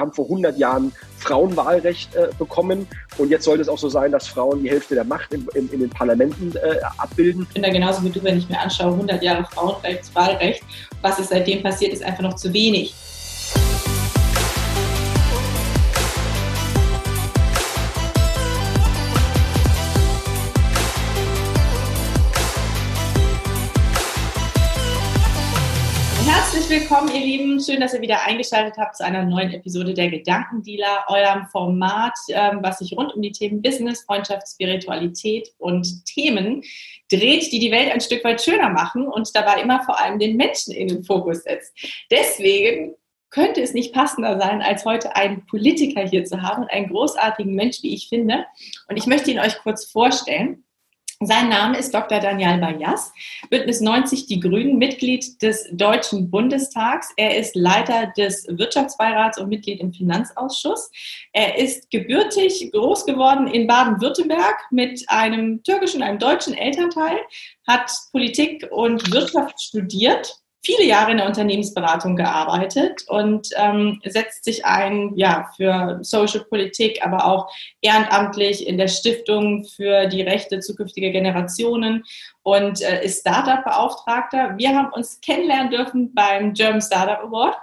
Wir haben vor 100 Jahren Frauenwahlrecht äh, bekommen und jetzt sollte es auch so sein, dass Frauen die Hälfte der Macht in, in, in den Parlamenten äh, abbilden. Ich bin da genauso wie du, wenn ich mir anschaue, 100 Jahre Frauenrechtswahlrecht, was ist seitdem passiert, ist einfach noch zu wenig. Willkommen, ihr Lieben. Schön, dass ihr wieder eingeschaltet habt zu einer neuen Episode der Gedankendealer, eurem Format, ähm, was sich rund um die Themen Business, Freundschaft, Spiritualität und Themen dreht, die die Welt ein Stück weit schöner machen und dabei immer vor allem den Menschen in den Fokus setzt. Deswegen könnte es nicht passender sein, als heute einen Politiker hier zu haben und einen großartigen Mensch, wie ich finde. Und ich möchte ihn euch kurz vorstellen. Sein Name ist Dr. Daniel Bayas, Bündnis 90 Die Grünen, Mitglied des Deutschen Bundestags. Er ist Leiter des Wirtschaftsbeirats und Mitglied im Finanzausschuss. Er ist gebürtig groß geworden in Baden-Württemberg mit einem türkischen, einem deutschen Elternteil, hat Politik und Wirtschaft studiert viele Jahre in der Unternehmensberatung gearbeitet und ähm, setzt sich ein ja, für Social Politik, aber auch ehrenamtlich in der Stiftung für die Rechte zukünftiger Generationen und äh, ist Startup-Beauftragter. Wir haben uns kennenlernen dürfen beim German Startup Award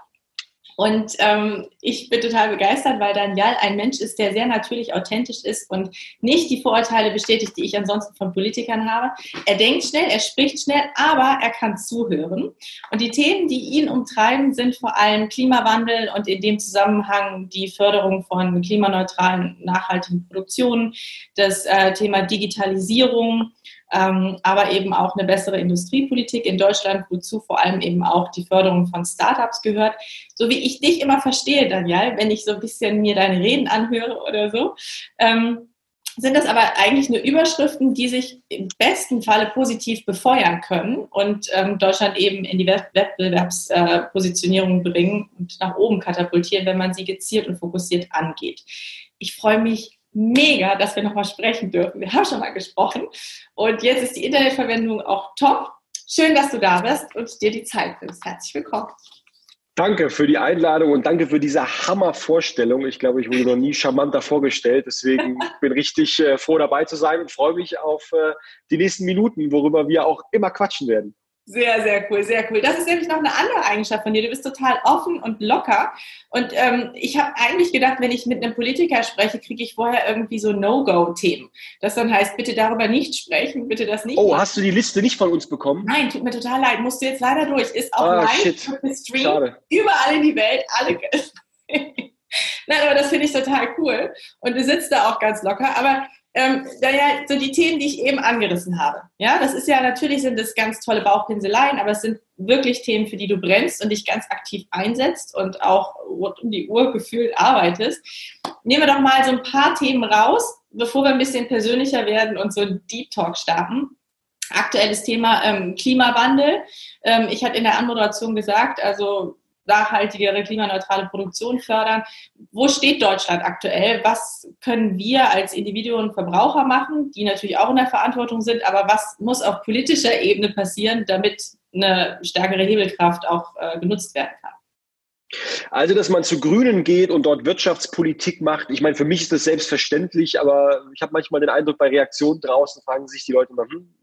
und ähm, ich bin total begeistert, weil Daniel ein Mensch ist, der sehr natürlich authentisch ist und nicht die Vorurteile bestätigt, die ich ansonsten von Politikern habe. Er denkt schnell, er spricht schnell, aber er kann zuhören. Und die Themen, die ihn umtreiben, sind vor allem Klimawandel und in dem Zusammenhang die Förderung von klimaneutralen, nachhaltigen Produktionen, das äh, Thema Digitalisierung, ähm, aber eben auch eine bessere Industriepolitik in Deutschland, wozu vor allem eben auch die Förderung von Startups gehört. So wie ich dich immer verstehe, Daniel, wenn ich so ein bisschen mir deine Reden anhöre oder so, ähm, sind das aber eigentlich nur Überschriften, die sich im besten Falle positiv befeuern können und ähm, Deutschland eben in die Wettbewerbspositionierung äh, bringen und nach oben katapultieren, wenn man sie gezielt und fokussiert angeht. Ich freue mich mega, dass wir nochmal sprechen dürfen. Wir haben schon mal gesprochen und jetzt ist die Internetverwendung auch top. Schön, dass du da bist und dir die Zeit nimmst. Herzlich willkommen. Danke für die Einladung und danke für diese Hammervorstellung. Ich glaube, ich wurde noch nie charmanter vorgestellt. Deswegen bin ich richtig äh, froh dabei zu sein und freue mich auf äh, die nächsten Minuten, worüber wir auch immer quatschen werden. Sehr, sehr cool, sehr cool. Das ist nämlich noch eine andere Eigenschaft von dir. Du bist total offen und locker. Und ähm, ich habe eigentlich gedacht, wenn ich mit einem Politiker spreche, kriege ich vorher irgendwie so No-Go-Themen. Das dann heißt, bitte darüber nicht sprechen, bitte das nicht. Oh, machen. hast du die Liste nicht von uns bekommen? Nein, tut mir total leid. Musst du jetzt leider durch. Ist auch ah, live Stream. Schade. Überall in die Welt. Alle. Nein, aber das finde ich total cool. Und du sitzt da auch ganz locker. Aber ähm, ja, so die Themen, die ich eben angerissen habe. Ja, das ist ja natürlich sind das ganz tolle Bauchpinseleien, aber es sind wirklich Themen, für die du brennst und dich ganz aktiv einsetzt und auch rund um die Uhr gefühlt arbeitest. Nehmen wir doch mal so ein paar Themen raus, bevor wir ein bisschen persönlicher werden und so ein Deep Talk starten. Aktuelles Thema ähm, Klimawandel. Ähm, ich hatte in der Anmoderation gesagt, also nachhaltigere, klimaneutrale Produktion fördern. Wo steht Deutschland aktuell? Was können wir als Individuen und Verbraucher machen, die natürlich auch in der Verantwortung sind, aber was muss auf politischer Ebene passieren, damit eine stärkere Hebelkraft auch äh, genutzt werden kann? Also, dass man zu Grünen geht und dort Wirtschaftspolitik macht, ich meine, für mich ist das selbstverständlich, aber ich habe manchmal den Eindruck, bei Reaktionen draußen fragen sich die Leute immer, hm,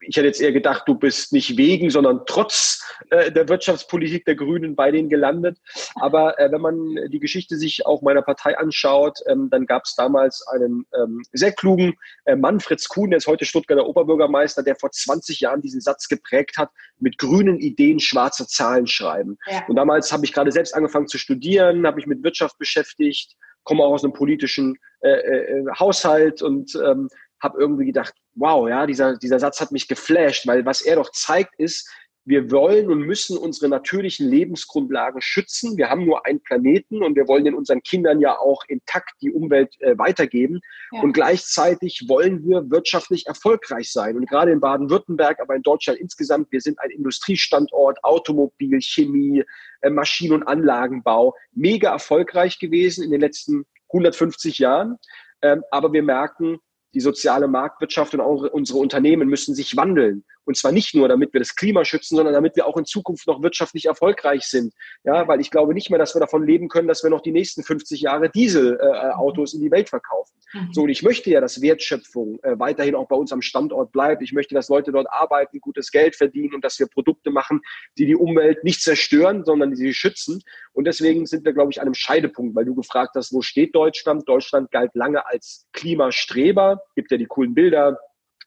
ich hätte jetzt eher gedacht, du bist nicht wegen, sondern trotz äh, der Wirtschaftspolitik der Grünen bei denen gelandet. Aber äh, wenn man die Geschichte sich auch meiner Partei anschaut, ähm, dann gab es damals einen ähm, sehr klugen äh, Mann, Fritz Kuhn, der ist heute Stuttgarter Oberbürgermeister, der vor 20 Jahren diesen Satz geprägt hat, mit grünen Ideen schwarze Zahlen schreiben. Ja. Und damals habe ich gerade selbst angefangen zu studieren, habe mich mit Wirtschaft beschäftigt, komme auch aus einem politischen äh, äh, Haushalt und ähm, habe irgendwie gedacht, wow, ja, dieser, dieser Satz hat mich geflasht, weil was er doch zeigt ist, wir wollen und müssen unsere natürlichen Lebensgrundlagen schützen. Wir haben nur einen Planeten und wir wollen den unseren Kindern ja auch intakt die Umwelt äh, weitergeben. Ja. Und gleichzeitig wollen wir wirtschaftlich erfolgreich sein. Und gerade in Baden-Württemberg, aber in Deutschland insgesamt, wir sind ein Industriestandort, Automobil, Chemie, äh, Maschinen- und Anlagenbau, mega erfolgreich gewesen in den letzten 150 Jahren. Ähm, aber wir merken, die soziale Marktwirtschaft und auch unsere Unternehmen müssen sich wandeln. Und zwar nicht nur, damit wir das Klima schützen, sondern damit wir auch in Zukunft noch wirtschaftlich erfolgreich sind. Ja, weil ich glaube nicht mehr, dass wir davon leben können, dass wir noch die nächsten 50 Jahre Dieselautos äh, in die Welt verkaufen. Mhm. So, und ich möchte ja, dass Wertschöpfung äh, weiterhin auch bei uns am Standort bleibt. Ich möchte, dass Leute dort arbeiten, gutes Geld verdienen und dass wir Produkte machen, die die Umwelt nicht zerstören, sondern die sie schützen. Und deswegen sind wir, glaube ich, an einem Scheidepunkt, weil du gefragt hast, wo steht Deutschland? Deutschland galt lange als Klimastreber. Gibt ja die coolen Bilder,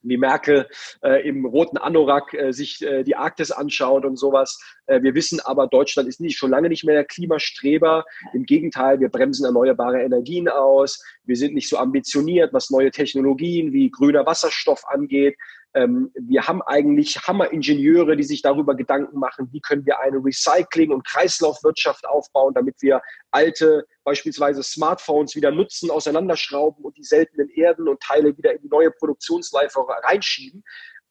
wie Merkel äh, im roten Anorak äh, sich äh, die Arktis anschaut und sowas. Äh, wir wissen aber, Deutschland ist nicht, schon lange nicht mehr der Klimastreber. Im Gegenteil, wir bremsen erneuerbare Energien aus. Wir sind nicht so ambitioniert, was neue Technologien wie grüner Wasserstoff angeht. Ähm, wir haben eigentlich Hammeringenieure, die sich darüber Gedanken machen, wie können wir eine Recycling- und Kreislaufwirtschaft aufbauen, damit wir alte, beispielsweise Smartphones wieder nutzen, auseinanderschrauben und die seltenen Erden und Teile wieder in die neue Produktionsleife reinschieben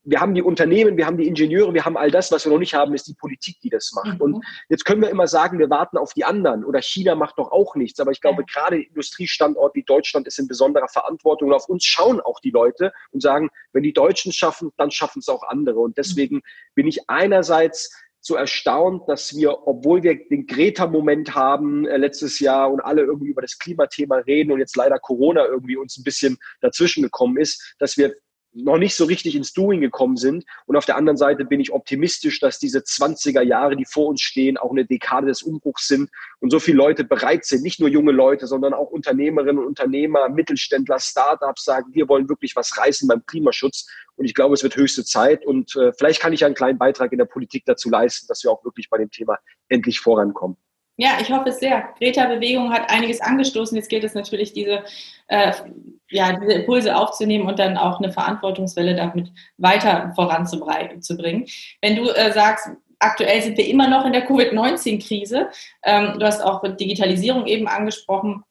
wir haben die Unternehmen, wir haben die Ingenieure, wir haben all das, was wir noch nicht haben, ist die Politik, die das macht. Mhm. Und jetzt können wir immer sagen, wir warten auf die anderen oder China macht doch auch nichts. Aber ich glaube, ja. gerade Industriestandort wie Deutschland ist in besonderer Verantwortung und auf uns schauen auch die Leute und sagen, wenn die Deutschen schaffen, dann schaffen es auch andere. Und deswegen mhm. bin ich einerseits so erstaunt, dass wir, obwohl wir den Greta-Moment haben äh, letztes Jahr und alle irgendwie über das Klimathema reden und jetzt leider Corona irgendwie uns ein bisschen dazwischen gekommen ist, dass wir noch nicht so richtig ins Doing gekommen sind. Und auf der anderen Seite bin ich optimistisch, dass diese 20er Jahre, die vor uns stehen, auch eine Dekade des Umbruchs sind und so viele Leute bereit sind, nicht nur junge Leute, sondern auch Unternehmerinnen und Unternehmer, Mittelständler, Startups sagen, wir wollen wirklich was reißen beim Klimaschutz. Und ich glaube, es wird höchste Zeit. Und äh, vielleicht kann ich einen kleinen Beitrag in der Politik dazu leisten, dass wir auch wirklich bei dem Thema endlich vorankommen. Ja, ich hoffe es sehr. Greta-Bewegung hat einiges angestoßen. Jetzt gilt es natürlich, diese, äh, ja, diese Impulse aufzunehmen und dann auch eine Verantwortungswelle damit weiter voranzubringen. Wenn du äh, sagst, aktuell sind wir immer noch in der Covid-19-Krise, ähm, du hast auch Digitalisierung eben angesprochen.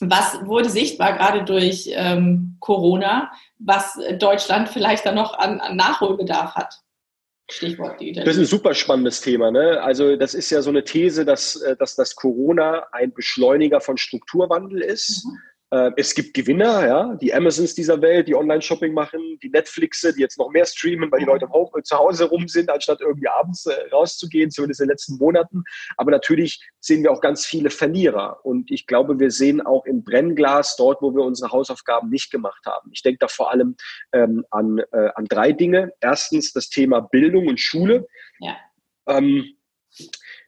Was wurde sichtbar gerade durch ähm, Corona, was Deutschland vielleicht dann noch an, an Nachholbedarf hat? Stichwort Digitalisierung. Das ist ein super spannendes Thema. Ne? Also das ist ja so eine These, dass, äh, dass das Corona ein Beschleuniger von Strukturwandel ist. Mhm. Äh, es gibt Gewinner, ja, die Amazons dieser Welt, die Online-Shopping machen, die Netflixe, die jetzt noch mehr streamen, weil die Leute auch zu Hause rum sind, anstatt irgendwie abends äh, rauszugehen, zumindest in den letzten Monaten. Aber natürlich sehen wir auch ganz viele Verlierer. Und ich glaube, wir sehen auch im Brennglas dort, wo wir unsere Hausaufgaben nicht gemacht haben. Ich denke da vor allem ähm, an, äh, an drei Dinge. Erstens das Thema Bildung und Schule. Ja. Ähm,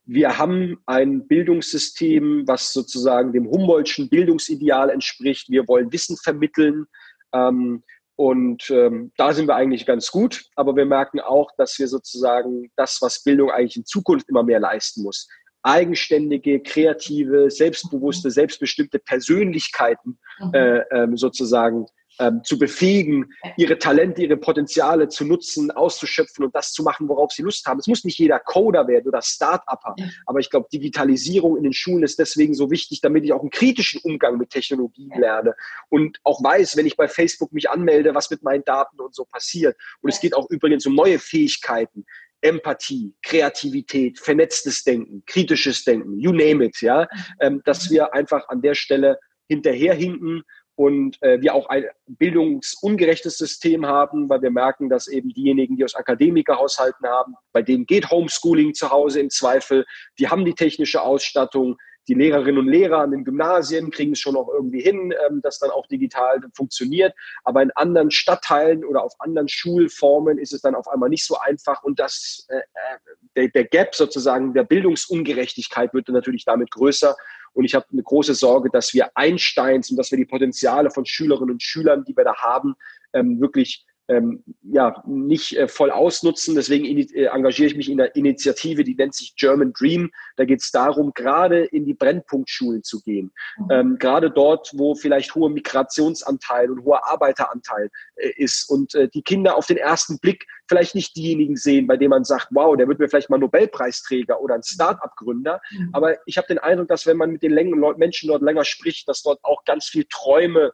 wir haben ein Bildungssystem, was sozusagen dem Humboldtschen Bildungsideal entspricht. Wir wollen Wissen vermitteln. Ähm, und ähm, da sind wir eigentlich ganz gut. Aber wir merken auch, dass wir sozusagen das, was Bildung eigentlich in Zukunft immer mehr leisten muss, eigenständige, kreative, selbstbewusste, selbstbestimmte Persönlichkeiten mhm. äh, ähm, sozusagen ähm, zu befähigen, ihre Talente, ihre Potenziale zu nutzen, auszuschöpfen und das zu machen, worauf sie Lust haben. Es muss nicht jeder Coder werden oder Start-Upper, aber ich glaube, Digitalisierung in den Schulen ist deswegen so wichtig, damit ich auch einen kritischen Umgang mit Technologien lerne und auch weiß, wenn ich bei Facebook mich anmelde, was mit meinen Daten und so passiert. Und es geht auch übrigens um neue Fähigkeiten. Empathie, Kreativität, vernetztes Denken, kritisches Denken, you name it, ja, mhm. ähm, dass wir einfach an der Stelle hinterherhinken und äh, wir auch ein bildungsungerechtes System haben, weil wir merken, dass eben diejenigen, die aus Akademikerhaushalten haben, bei denen geht Homeschooling zu Hause im Zweifel, die haben die technische Ausstattung, die Lehrerinnen und Lehrer an den Gymnasien kriegen es schon auch irgendwie hin, ähm, dass dann auch digital funktioniert. Aber in anderen Stadtteilen oder auf anderen Schulformen ist es dann auf einmal nicht so einfach. Und das, äh, äh der, der Gap sozusagen der Bildungsungerechtigkeit wird dann natürlich damit größer. Und ich habe eine große Sorge, dass wir Einsteins und dass wir die Potenziale von Schülerinnen und Schülern, die wir da haben, ähm, wirklich ähm, ja, nicht äh, voll ausnutzen. Deswegen äh, engagiere ich mich in der Initiative, die nennt sich German Dream. Da geht es darum, gerade in die Brennpunktschulen zu gehen. Mhm. Ähm, gerade dort, wo vielleicht hoher Migrationsanteil und hoher Arbeiteranteil äh, ist und äh, die Kinder auf den ersten Blick vielleicht nicht diejenigen sehen, bei denen man sagt, wow, der wird mir vielleicht mal Nobelpreisträger oder ein Start-up-Gründer. Mhm. Aber ich habe den Eindruck, dass wenn man mit den Menschen dort länger spricht, dass dort auch ganz viel Träume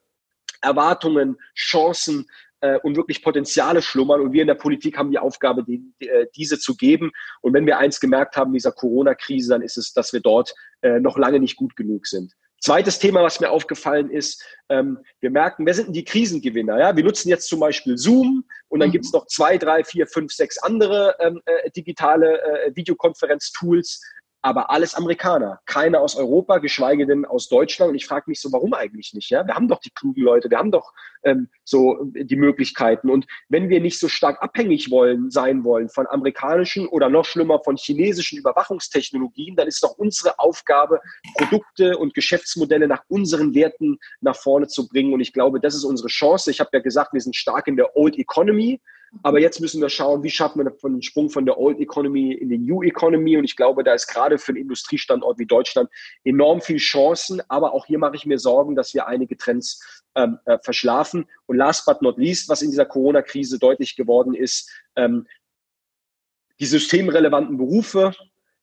Erwartungen, Chancen äh, und wirklich Potenziale schlummern. Und wir in der Politik haben die Aufgabe, die, die, äh, diese zu geben. Und wenn wir eins gemerkt haben in dieser Corona-Krise, dann ist es, dass wir dort äh, noch lange nicht gut genug sind. Zweites Thema, was mir aufgefallen ist, ähm, wir merken, wer sind denn die Krisengewinner? Ja? Wir nutzen jetzt zum Beispiel Zoom und dann mhm. gibt es noch zwei, drei, vier, fünf, sechs andere ähm, äh, digitale äh, Videokonferenz-Tools aber alles Amerikaner, keine aus Europa, geschweige denn aus Deutschland. Und ich frage mich so, warum eigentlich nicht? Ja, wir haben doch die klugen Leute, wir haben doch ähm, so die Möglichkeiten. Und wenn wir nicht so stark abhängig wollen sein wollen von amerikanischen oder noch schlimmer von chinesischen Überwachungstechnologien, dann ist doch unsere Aufgabe, Produkte und Geschäftsmodelle nach unseren Werten nach vorne zu bringen. Und ich glaube, das ist unsere Chance. Ich habe ja gesagt, wir sind stark in der Old Economy. Aber jetzt müssen wir schauen, wie schaffen wir den Sprung von der Old Economy in die New Economy. Und ich glaube, da ist gerade für einen Industriestandort wie Deutschland enorm viel Chancen. Aber auch hier mache ich mir Sorgen, dass wir einige Trends ähm, äh, verschlafen. Und last but not least, was in dieser Corona-Krise deutlich geworden ist, ähm, die systemrelevanten Berufe,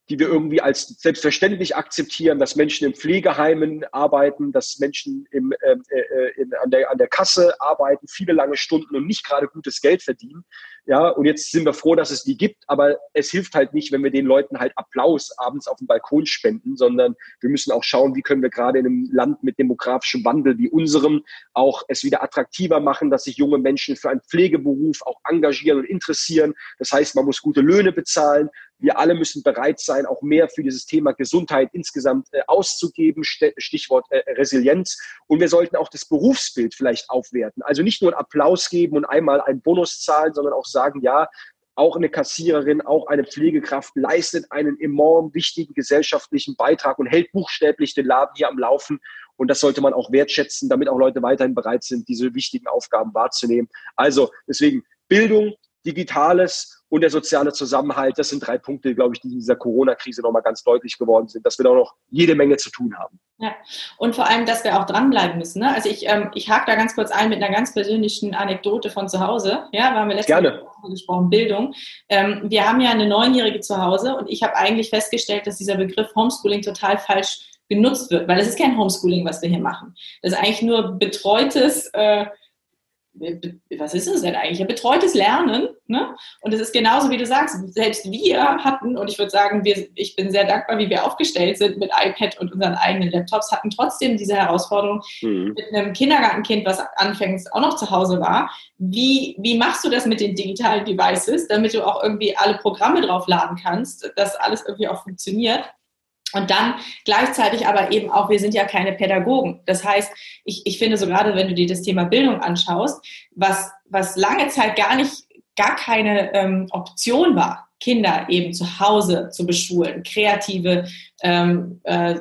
die wir irgendwie als selbstverständlich akzeptieren, dass Menschen in Pflegeheimen arbeiten, dass Menschen im, äh, äh, in, an, der, an der Kasse arbeiten, viele lange Stunden und nicht gerade gutes Geld verdienen. Ja, und jetzt sind wir froh, dass es die gibt, aber es hilft halt nicht, wenn wir den Leuten halt Applaus abends auf dem Balkon spenden, sondern wir müssen auch schauen, wie können wir gerade in einem Land mit demografischem Wandel wie unserem auch es wieder attraktiver machen, dass sich junge Menschen für einen Pflegeberuf auch engagieren und interessieren. Das heißt, man muss gute Löhne bezahlen. Wir alle müssen bereit sein, auch mehr für dieses Thema Gesundheit insgesamt äh, auszugeben, Stichwort äh, Resilienz. Und wir sollten auch das Berufsbild vielleicht aufwerten. Also nicht nur einen Applaus geben und einmal einen Bonus zahlen, sondern auch sagen, ja, auch eine Kassiererin, auch eine Pflegekraft leistet einen enorm wichtigen gesellschaftlichen Beitrag und hält buchstäblich den Laden hier am Laufen. Und das sollte man auch wertschätzen, damit auch Leute weiterhin bereit sind, diese wichtigen Aufgaben wahrzunehmen. Also deswegen Bildung, Digitales und der soziale Zusammenhalt, das sind drei Punkte, glaube ich, die in dieser Corona-Krise nochmal ganz deutlich geworden sind, dass wir da noch jede Menge zu tun haben. Ja, und vor allem, dass wir auch dranbleiben müssen. Ne? Also ich, ähm, ich hake da ganz kurz ein mit einer ganz persönlichen Anekdote von zu Hause. Ja, wir haben wir letztes Mal gesprochen, Bildung. Ähm, wir haben ja eine Neunjährige zu Hause und ich habe eigentlich festgestellt, dass dieser Begriff Homeschooling total falsch genutzt wird, weil es ist kein Homeschooling, was wir hier machen. Das ist eigentlich nur betreutes äh, was ist es denn eigentlich? Ja, betreutes Lernen. Ne? Und es ist genauso, wie du sagst, selbst wir hatten, und ich würde sagen, wir, ich bin sehr dankbar, wie wir aufgestellt sind mit iPad und unseren eigenen Laptops, hatten trotzdem diese Herausforderung mhm. mit einem Kindergartenkind, was anfängst auch noch zu Hause war. Wie, wie machst du das mit den digitalen Devices, damit du auch irgendwie alle Programme draufladen kannst, dass alles irgendwie auch funktioniert? Und dann gleichzeitig aber eben auch, wir sind ja keine Pädagogen. Das heißt, ich, ich finde so gerade, wenn du dir das Thema Bildung anschaust, was, was lange Zeit gar nicht, gar keine ähm, Option war, Kinder eben zu Hause zu beschulen, kreative ähm, äh,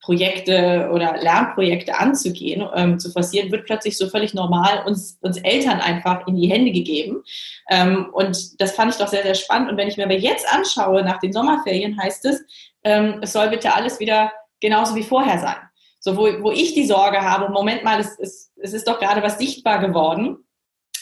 Projekte oder Lernprojekte anzugehen, ähm, zu forcieren, wird plötzlich so völlig normal uns, uns Eltern einfach in die Hände gegeben. Ähm, und das fand ich doch sehr, sehr spannend. Und wenn ich mir aber jetzt anschaue, nach den Sommerferien heißt es, ähm, es soll bitte alles wieder genauso wie vorher sein. So, wo, wo ich die Sorge habe, Moment mal, es, es, es ist doch gerade was sichtbar geworden,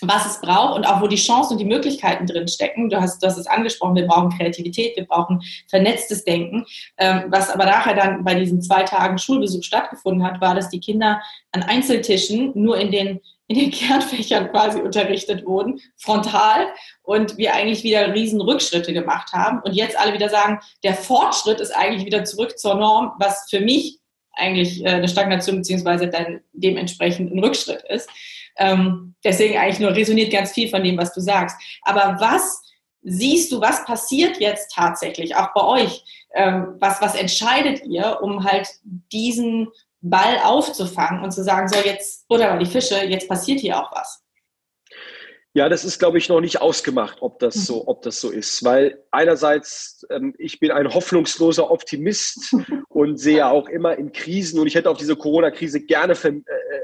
was es braucht und auch wo die Chancen und die Möglichkeiten drin stecken. Du hast, du hast es angesprochen, wir brauchen Kreativität, wir brauchen vernetztes Denken. Ähm, was aber nachher dann bei diesen zwei Tagen Schulbesuch stattgefunden hat, war, dass die Kinder an Einzeltischen nur in den in den Kernfächern quasi unterrichtet wurden, frontal, und wir eigentlich wieder riesen Rückschritte gemacht haben und jetzt alle wieder sagen, der Fortschritt ist eigentlich wieder zurück zur Norm, was für mich eigentlich äh, eine Stagnation beziehungsweise dann dementsprechend ein Rückschritt ist. Ähm, deswegen eigentlich nur resoniert ganz viel von dem, was du sagst. Aber was siehst du, was passiert jetzt tatsächlich, auch bei euch? Ähm, was, was entscheidet ihr, um halt diesen Ball aufzufangen und zu sagen, so jetzt oder die Fische, jetzt passiert hier auch was. Ja, das ist, glaube ich, noch nicht ausgemacht, ob das so, mhm. ob das so ist. Weil einerseits, ähm, ich bin ein hoffnungsloser Optimist und sehe auch immer in Krisen und ich hätte auf diese Corona-Krise gerne ver äh,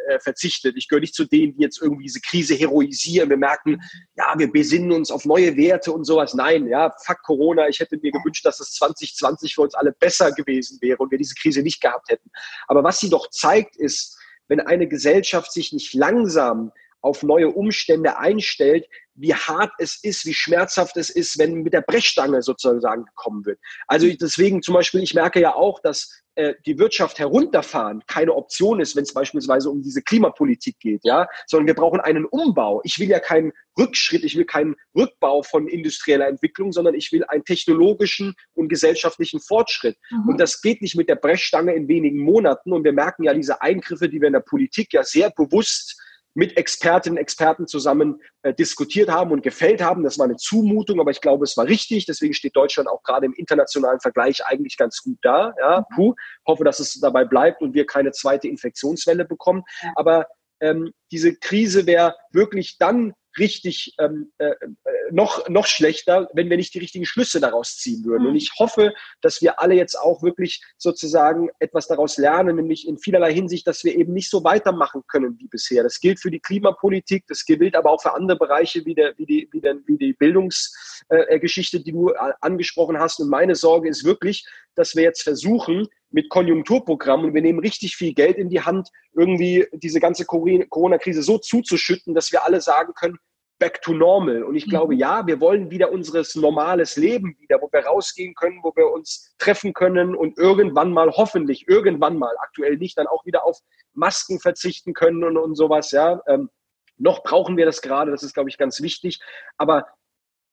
äh, verzichtet. Ich gehöre nicht zu denen, die jetzt irgendwie diese Krise heroisieren. Wir merken, ja, wir besinnen uns auf neue Werte und sowas. Nein, ja, fuck Corona. Ich hätte mir gewünscht, dass es 2020 für uns alle besser gewesen wäre und wir diese Krise nicht gehabt hätten. Aber was sie doch zeigt, ist, wenn eine Gesellschaft sich nicht langsam auf neue Umstände einstellt, wie hart es ist, wie schmerzhaft es ist, wenn mit der Brechstange sozusagen gekommen wird. Also deswegen zum Beispiel, ich merke ja auch, dass äh, die Wirtschaft herunterfahren keine Option ist, wenn es beispielsweise um diese Klimapolitik geht, ja, sondern wir brauchen einen Umbau. Ich will ja keinen Rückschritt, ich will keinen Rückbau von industrieller Entwicklung, sondern ich will einen technologischen und gesellschaftlichen Fortschritt. Mhm. Und das geht nicht mit der Brechstange in wenigen Monaten. Und wir merken ja diese Eingriffe, die wir in der Politik ja sehr bewusst mit Expertinnen und Experten zusammen äh, diskutiert haben und gefällt haben. Das war eine Zumutung, aber ich glaube, es war richtig. Deswegen steht Deutschland auch gerade im internationalen Vergleich eigentlich ganz gut da. Ja, mhm. puh. Hoffe, dass es dabei bleibt und wir keine zweite Infektionswelle bekommen. Aber ähm, diese Krise wäre wirklich dann richtig ähm, äh, äh, noch, noch schlechter, wenn wir nicht die richtigen Schlüsse daraus ziehen würden. Und mhm. ich hoffe, dass wir alle jetzt auch wirklich sozusagen etwas daraus lernen, nämlich in vielerlei Hinsicht, dass wir eben nicht so weitermachen können wie bisher. Das gilt für die Klimapolitik, das gilt aber auch für andere Bereiche wie, der, wie, die, wie, der, wie die Bildungsgeschichte, äh, die du angesprochen hast. Und meine Sorge ist wirklich, dass wir jetzt versuchen, mit Konjunkturprogrammen und wir nehmen richtig viel Geld in die Hand, irgendwie diese ganze Corona-Krise so zuzuschütten, dass wir alle sagen können, back to normal. Und ich glaube, mhm. ja, wir wollen wieder unseres normales Leben wieder, wo wir rausgehen können, wo wir uns treffen können und irgendwann mal, hoffentlich irgendwann mal, aktuell nicht, dann auch wieder auf Masken verzichten können und, und sowas, ja. Ähm, noch brauchen wir das gerade, das ist, glaube ich, ganz wichtig. Aber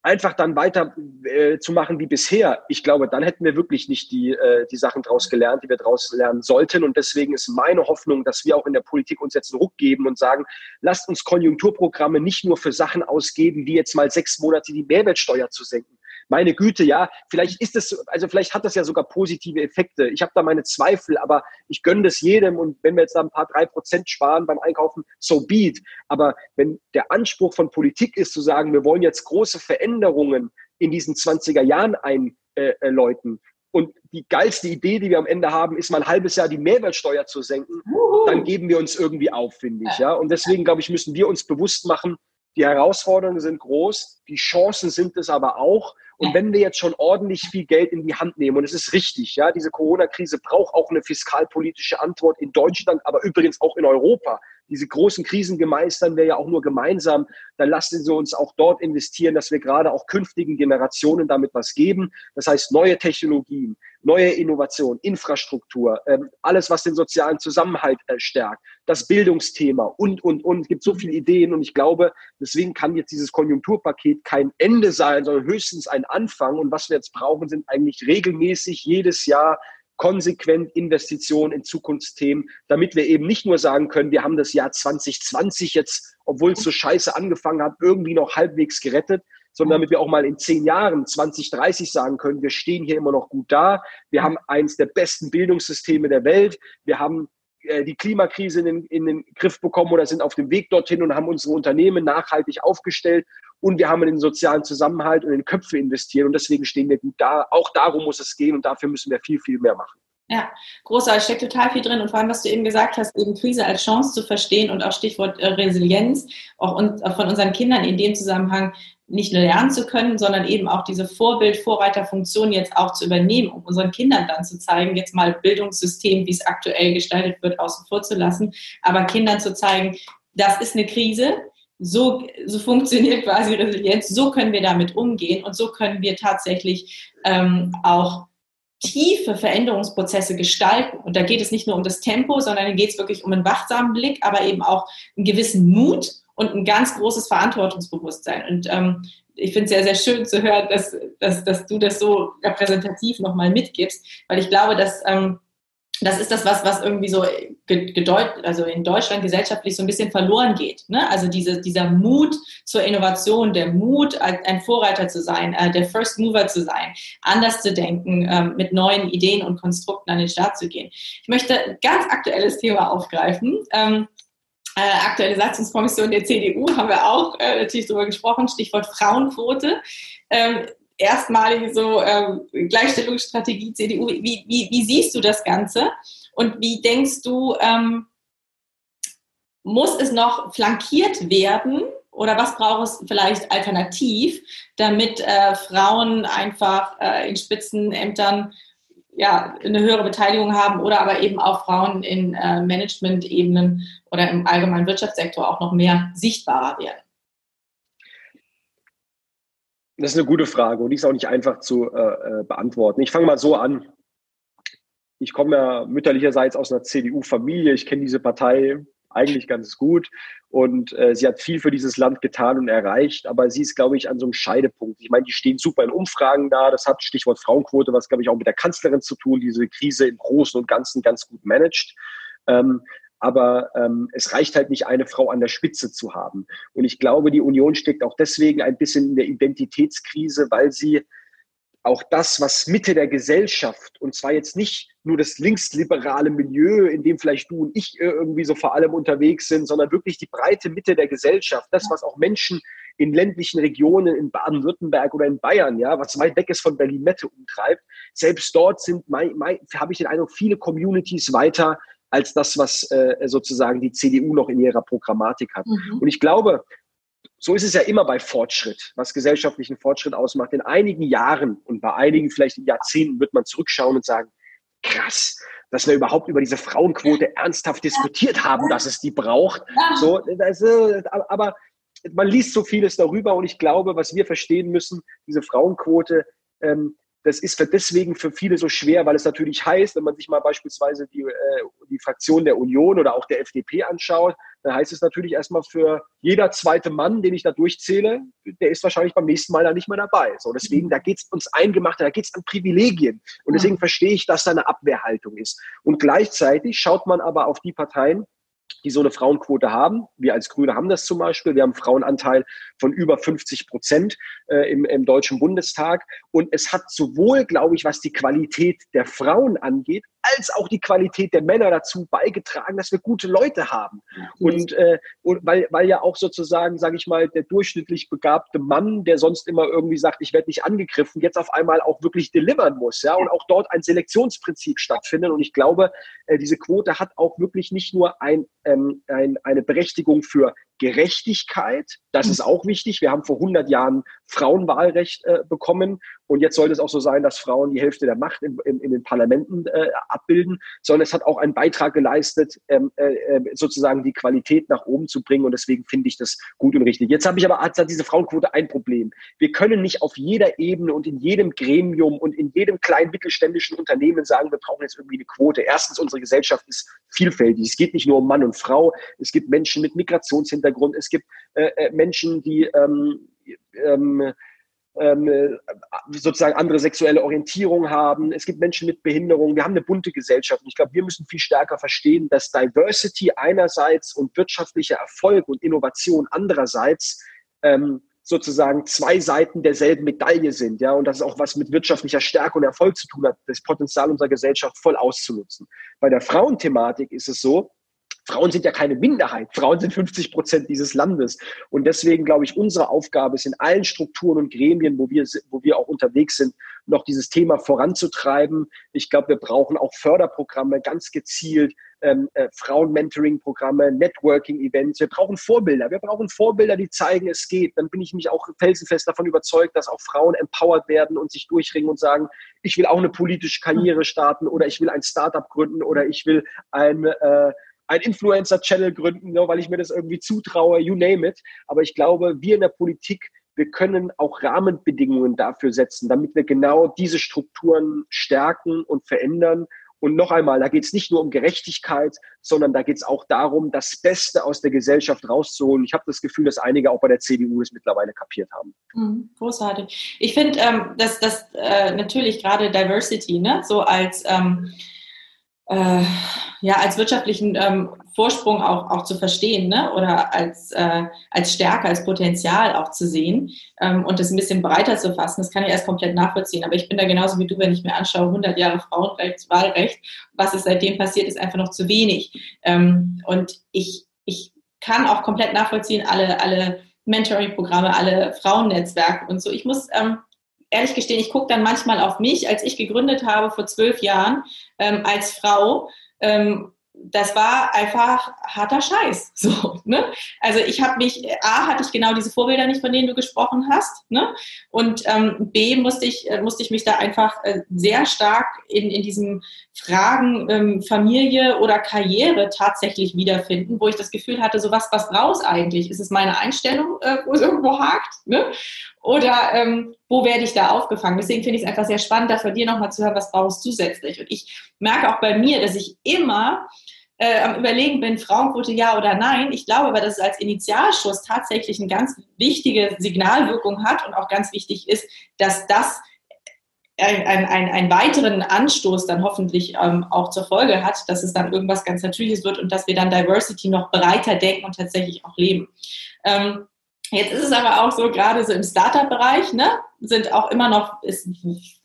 einfach dann weiter äh, zu machen wie bisher, ich glaube, dann hätten wir wirklich nicht die, äh, die Sachen daraus gelernt, die wir daraus lernen sollten. Und deswegen ist meine Hoffnung, dass wir auch in der Politik uns jetzt einen Ruck geben und sagen, lasst uns Konjunkturprogramme nicht nur für Sachen ausgeben, wie jetzt mal sechs Monate die Mehrwertsteuer zu senken, meine Güte, ja, vielleicht ist es, also vielleicht hat das ja sogar positive Effekte. Ich habe da meine Zweifel, aber ich gönne das jedem und wenn wir jetzt da ein paar drei Prozent sparen beim Einkaufen, so beat. Aber wenn der Anspruch von Politik ist zu sagen, wir wollen jetzt große Veränderungen in diesen 20er Jahren einläuten, äh, und die geilste Idee, die wir am Ende haben, ist mal ein halbes Jahr die Mehrwertsteuer zu senken, Uhu. dann geben wir uns irgendwie auf, finde ich. Ja? Und deswegen, glaube ich, müssen wir uns bewusst machen, die Herausforderungen sind groß, die Chancen sind es aber auch. Und wenn wir jetzt schon ordentlich viel Geld in die Hand nehmen, und es ist richtig, ja, diese Corona-Krise braucht auch eine fiskalpolitische Antwort in Deutschland, aber übrigens auch in Europa. Diese großen Krisen gemeistern wir ja auch nur gemeinsam. Dann lassen Sie uns auch dort investieren, dass wir gerade auch künftigen Generationen damit was geben. Das heißt, neue Technologien, neue Innovation, Infrastruktur, ähm, alles, was den sozialen Zusammenhalt äh, stärkt, das Bildungsthema und, und, und. Es gibt so viele Ideen und ich glaube, deswegen kann jetzt dieses Konjunkturpaket kein Ende sein, sondern höchstens ein Anfang. Und was wir jetzt brauchen, sind eigentlich regelmäßig jedes Jahr konsequent Investitionen in Zukunftsthemen, damit wir eben nicht nur sagen können, wir haben das Jahr 2020 jetzt, obwohl es so scheiße angefangen hat, irgendwie noch halbwegs gerettet, sondern damit wir auch mal in zehn Jahren, 2030 sagen können, wir stehen hier immer noch gut da, wir haben eins der besten Bildungssysteme der Welt, wir haben äh, die Klimakrise in den, in den Griff bekommen oder sind auf dem Weg dorthin und haben unsere Unternehmen nachhaltig aufgestellt. Und wir haben in den sozialen Zusammenhalt und in Köpfe investiert. Und deswegen stehen wir gut da. Auch darum muss es gehen und dafür müssen wir viel, viel mehr machen. Ja, großartig, steckt total viel drin. Und vor allem, was du eben gesagt hast, eben Krise als Chance zu verstehen und auch Stichwort äh, Resilienz, auch von unseren Kindern in dem Zusammenhang nicht nur lernen zu können, sondern eben auch diese Vorbild-Vorreiterfunktion jetzt auch zu übernehmen, um unseren Kindern dann zu zeigen, jetzt mal Bildungssystem, wie es aktuell gestaltet wird, außen vor zu lassen, aber Kindern zu zeigen, das ist eine Krise, so, so funktioniert quasi Resilienz, so können wir damit umgehen und so können wir tatsächlich ähm, auch tiefe Veränderungsprozesse gestalten. Und da geht es nicht nur um das Tempo, sondern da geht es wirklich um einen wachsamen Blick, aber eben auch einen gewissen Mut und ein ganz großes Verantwortungsbewusstsein. Und ähm, ich finde es sehr, sehr schön zu hören, dass, dass, dass du das so repräsentativ nochmal mitgibst, weil ich glaube, dass ähm, das ist das, was, was irgendwie so gedeutet, also in Deutschland gesellschaftlich so ein bisschen verloren geht. Ne? Also diese, dieser Mut zur Innovation, der Mut, ein Vorreiter zu sein, äh, der First Mover zu sein, anders zu denken, ähm, mit neuen Ideen und Konstrukten an den Start zu gehen. Ich möchte ein ganz aktuelles Thema aufgreifen. Äh, aktuelle Satzungskommission der CDU haben wir auch äh, natürlich darüber gesprochen, Stichwort Frauenquote. Ähm, erstmalige so ähm, Gleichstellungsstrategie CDU. Wie, wie, wie, siehst du das Ganze? Und wie denkst du, ähm, muss es noch flankiert werden? Oder was braucht es vielleicht alternativ, damit äh, Frauen einfach äh, in Spitzenämtern ja, eine höhere Beteiligung haben oder aber eben auch Frauen in äh, Management-Ebenen oder im allgemeinen Wirtschaftssektor auch noch mehr sichtbarer werden? Das ist eine gute Frage und die ist auch nicht einfach zu äh, äh beantworten. Ich fange mal so an. Ich komme ja mütterlicherseits aus einer CDU-Familie. Ich kenne diese Partei eigentlich ganz gut und äh, sie hat viel für dieses Land getan und erreicht, aber sie ist, glaube ich, an so einem Scheidepunkt. Ich meine, die stehen super in Umfragen da. Das hat Stichwort Frauenquote, was, glaube ich, auch mit der Kanzlerin zu tun, diese Krise im Großen und Ganzen ganz gut managt. Ähm, aber ähm, es reicht halt nicht, eine Frau an der Spitze zu haben. Und ich glaube, die Union steckt auch deswegen ein bisschen in der Identitätskrise, weil sie auch das, was Mitte der Gesellschaft, und zwar jetzt nicht nur das linksliberale Milieu, in dem vielleicht du und ich irgendwie so vor allem unterwegs sind, sondern wirklich die breite Mitte der Gesellschaft, das, was auch Menschen in ländlichen Regionen in Baden-Württemberg oder in Bayern, ja, was weit weg ist von Berlin-Mitte umtreibt, selbst dort sind, habe ich den Eindruck, viele Communities weiter als das, was äh, sozusagen die CDU noch in ihrer Programmatik hat. Mhm. Und ich glaube, so ist es ja immer bei Fortschritt, was gesellschaftlichen Fortschritt ausmacht. In einigen Jahren und bei einigen vielleicht in Jahrzehnten wird man zurückschauen und sagen, krass, dass wir überhaupt über diese Frauenquote ernsthaft diskutiert haben, dass es die braucht. So, das, aber man liest so vieles darüber und ich glaube, was wir verstehen müssen, diese Frauenquote, ähm, das ist für deswegen für viele so schwer, weil es natürlich heißt, wenn man sich mal beispielsweise die, äh, die Fraktion der Union oder auch der FDP anschaut, dann heißt es natürlich erstmal für jeder zweite Mann, den ich da durchzähle, der ist wahrscheinlich beim nächsten Mal da nicht mehr dabei. So, deswegen, da geht es uns eingemacht, da geht es an Privilegien. Und deswegen verstehe ich, dass da eine Abwehrhaltung ist. Und gleichzeitig schaut man aber auf die Parteien, die so eine Frauenquote haben. Wir als Grüne haben das zum Beispiel. Wir haben einen Frauenanteil von über 50 Prozent äh, im, im Deutschen Bundestag. Und es hat sowohl, glaube ich, was die Qualität der Frauen angeht, als auch die Qualität der Männer dazu beigetragen, dass wir gute Leute haben. Und, äh, und weil, weil ja auch sozusagen, sage ich mal, der durchschnittlich begabte Mann, der sonst immer irgendwie sagt, ich werde nicht angegriffen, jetzt auf einmal auch wirklich delivern muss, ja, und auch dort ein Selektionsprinzip stattfindet. Und ich glaube, äh, diese Quote hat auch wirklich nicht nur ein, ähm, ein, eine Berechtigung für Gerechtigkeit, das ist auch wichtig. Wir haben vor 100 Jahren Frauenwahlrecht äh, bekommen und jetzt sollte es auch so sein, dass Frauen die Hälfte der Macht in, in, in den Parlamenten äh, abbilden, sondern es hat auch einen Beitrag geleistet, ähm, äh, äh, sozusagen die Qualität nach oben zu bringen und deswegen finde ich das gut und richtig. Jetzt habe ich aber hat diese Frauenquote ein Problem. Wir können nicht auf jeder Ebene und in jedem Gremium und in jedem kleinen mittelständischen Unternehmen sagen, wir brauchen jetzt irgendwie eine Quote. Erstens, unsere Gesellschaft ist vielfältig. Es geht nicht nur um Mann und Frau. Es gibt Menschen mit Migrationshintergrund Hintergrund, es gibt äh, äh, Menschen, die ähm, ähm, ähm, sozusagen andere sexuelle Orientierung haben. Es gibt Menschen mit Behinderung. Wir haben eine bunte Gesellschaft. Und ich glaube, wir müssen viel stärker verstehen, dass Diversity einerseits und wirtschaftlicher Erfolg und Innovation andererseits ähm, sozusagen zwei Seiten derselben Medaille sind, ja, und das ist auch was mit wirtschaftlicher Stärke und Erfolg zu tun hat, das Potenzial unserer Gesellschaft voll auszunutzen. Bei der Frauenthematik ist es so, Frauen sind ja keine Minderheit. Frauen sind 50 Prozent dieses Landes. Und deswegen glaube ich, unsere Aufgabe ist in allen Strukturen und Gremien, wo wir, wo wir auch unterwegs sind, noch dieses Thema voranzutreiben. Ich glaube, wir brauchen auch Förderprogramme ganz gezielt, ähm, äh, Frauen-Mentoring-Programme, Networking-Events. Wir brauchen Vorbilder. Wir brauchen Vorbilder, die zeigen, es geht. Dann bin ich mich auch felsenfest davon überzeugt, dass auch Frauen empowered werden und sich durchringen und sagen, ich will auch eine politische Karriere starten oder ich will ein Startup gründen oder ich will ein äh, ein Influencer-Channel gründen, nur weil ich mir das irgendwie zutraue, you name it. Aber ich glaube, wir in der Politik, wir können auch Rahmenbedingungen dafür setzen, damit wir genau diese Strukturen stärken und verändern. Und noch einmal, da geht es nicht nur um Gerechtigkeit, sondern da geht es auch darum, das Beste aus der Gesellschaft rauszuholen. Ich habe das Gefühl, dass einige auch bei der CDU es mittlerweile kapiert haben. Mhm, großartig. Ich finde, ähm, dass das äh, natürlich gerade Diversity, ne, so als ähm, äh, ja, als wirtschaftlichen ähm, Vorsprung auch, auch zu verstehen ne? oder als, äh, als Stärke, als Potenzial auch zu sehen ähm, und das ein bisschen breiter zu fassen, das kann ich erst komplett nachvollziehen. Aber ich bin da genauso wie du, wenn ich mir anschaue, 100 Jahre Frauenrecht, Wahlrecht, was ist seitdem passiert, ist einfach noch zu wenig. Ähm, und ich, ich kann auch komplett nachvollziehen, alle, alle Mentoring-Programme, alle Frauennetzwerke und so. Ich muss ähm, ehrlich gestehen, ich gucke dann manchmal auf mich, als ich gegründet habe vor zwölf Jahren ähm, als Frau. Ähm, das war einfach harter Scheiß. So, ne? Also ich habe mich, A, hatte ich genau diese Vorbilder nicht, von denen du gesprochen hast. Ne? Und ähm, B, musste ich, äh, musste ich mich da einfach äh, sehr stark in, in diesen Fragen ähm, Familie oder Karriere tatsächlich wiederfinden, wo ich das Gefühl hatte, so was, was brauchst eigentlich? Ist es meine Einstellung, äh, wo es irgendwo hakt? Ne? Oder ähm, wo werde ich da aufgefangen? Deswegen finde ich es einfach sehr spannend, da von dir nochmal zu hören, was brauchst du zusätzlich? Und ich merke auch bei mir, dass ich immer äh, am Überlegen bin, Frauenquote ja oder nein. Ich glaube aber, dass es als Initialschuss tatsächlich eine ganz wichtige Signalwirkung hat und auch ganz wichtig ist, dass das einen ein, ein weiteren Anstoß dann hoffentlich ähm, auch zur Folge hat, dass es dann irgendwas ganz Natürliches wird und dass wir dann Diversity noch breiter denken und tatsächlich auch leben. Ähm, jetzt ist es aber auch so, gerade so im Startup-Bereich, ne, sind auch immer noch, ist,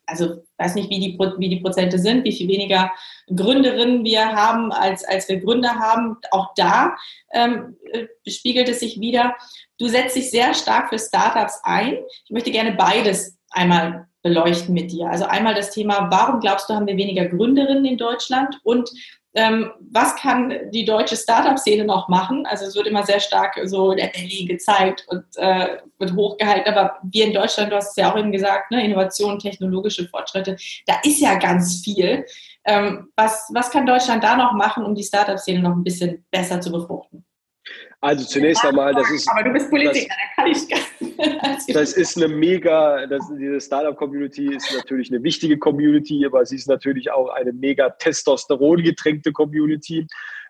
also weiß nicht, wie die, wie die Prozente sind, wie viel weniger Gründerinnen wir haben, als, als wir Gründer haben. Auch da ähm, äh, spiegelt es sich wieder. Du setzt dich sehr stark für Startups ein. Ich möchte gerne beides einmal beleuchten mit dir. Also einmal das Thema, warum glaubst du, haben wir weniger Gründerinnen in Deutschland und ähm, was kann die deutsche Startup-Szene noch machen? Also es wird immer sehr stark so der Berlin gezeigt und äh, wird hochgehalten, aber wir in Deutschland, du hast es ja auch eben gesagt, ne, Innovation, technologische Fortschritte, da ist ja ganz viel. Ähm, was, was kann Deutschland da noch machen, um die Startup-Szene noch ein bisschen besser zu befruchten? Also zunächst einmal, das ist. Aber du bist Politiker, da kann ich gar Das ist eine mega, das, diese Startup-Community ist natürlich eine wichtige Community, aber sie ist natürlich auch eine mega Testosteron getränkte Community.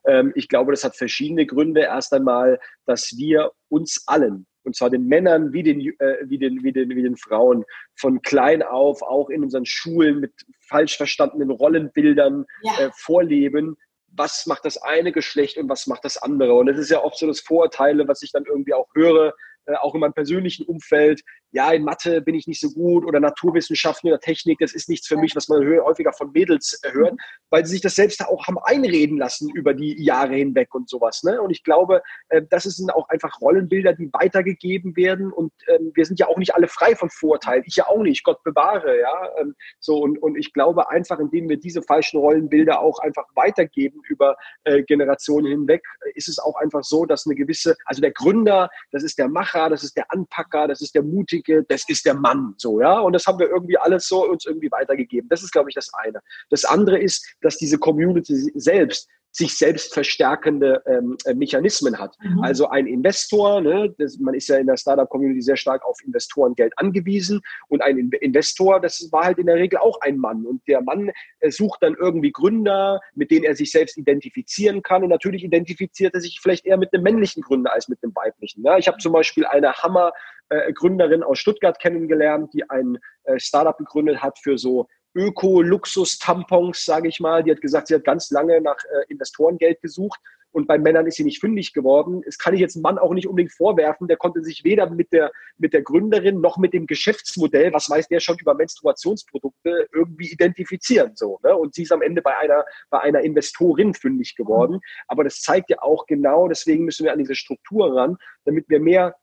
Ähm, ich glaube, das hat verschiedene Gründe. Erst einmal, dass wir uns allen, und zwar den Männern wie den, äh, wie, den, wie, den, wie den Frauen, von klein auf auch in unseren Schulen mit falsch verstandenen Rollenbildern ja. äh, vorleben, was macht das eine Geschlecht und was macht das andere. Und das ist ja oft so das Vorurteile, was ich dann irgendwie auch höre, auch in meinem persönlichen Umfeld, ja, in Mathe bin ich nicht so gut oder Naturwissenschaften oder Technik, das ist nichts für mich, was man häufiger von Mädels äh, hört, weil sie sich das selbst auch haben einreden lassen über die Jahre hinweg und sowas. Ne? Und ich glaube, äh, das sind auch einfach Rollenbilder, die weitergegeben werden und ähm, wir sind ja auch nicht alle frei von Vorurteilen. Ich ja auch nicht, Gott bewahre, ja. Ähm, so und, und ich glaube einfach, indem wir diese falschen Rollenbilder auch einfach weitergeben über Generationen hinweg, ist es auch einfach so, dass eine gewisse, also der Gründer, das ist der Macher, Macher, das ist der Anpacker, das ist der Mutige, das ist der Mann, so, ja. Und das haben wir irgendwie alles so uns irgendwie weitergegeben. Das ist, glaube ich, das eine. Das andere ist, dass diese Community selbst sich selbst verstärkende ähm, äh, Mechanismen hat. Mhm. Also ein Investor, ne, das, man ist ja in der Startup-Community sehr stark auf Investorengeld angewiesen und ein In Investor, das war halt in der Regel auch ein Mann und der Mann äh, sucht dann irgendwie Gründer, mit denen er sich selbst identifizieren kann und natürlich identifiziert er sich vielleicht eher mit einem männlichen Gründer als mit einem weiblichen. Ne? Ich habe zum Beispiel eine Hammer äh, Gründerin aus Stuttgart kennengelernt, die ein äh, Startup gegründet hat für so Öko-Luxus-Tampons, sage ich mal. Die hat gesagt, sie hat ganz lange nach äh, Investorengeld gesucht und bei Männern ist sie nicht fündig geworden. Das kann ich jetzt einem Mann auch nicht unbedingt vorwerfen. Der konnte sich weder mit der, mit der Gründerin noch mit dem Geschäftsmodell, was weiß der schon über Menstruationsprodukte, irgendwie identifizieren. So, ne? Und sie ist am Ende bei einer, bei einer Investorin fündig geworden. Aber das zeigt ja auch genau, deswegen müssen wir an diese Struktur ran, damit wir mehr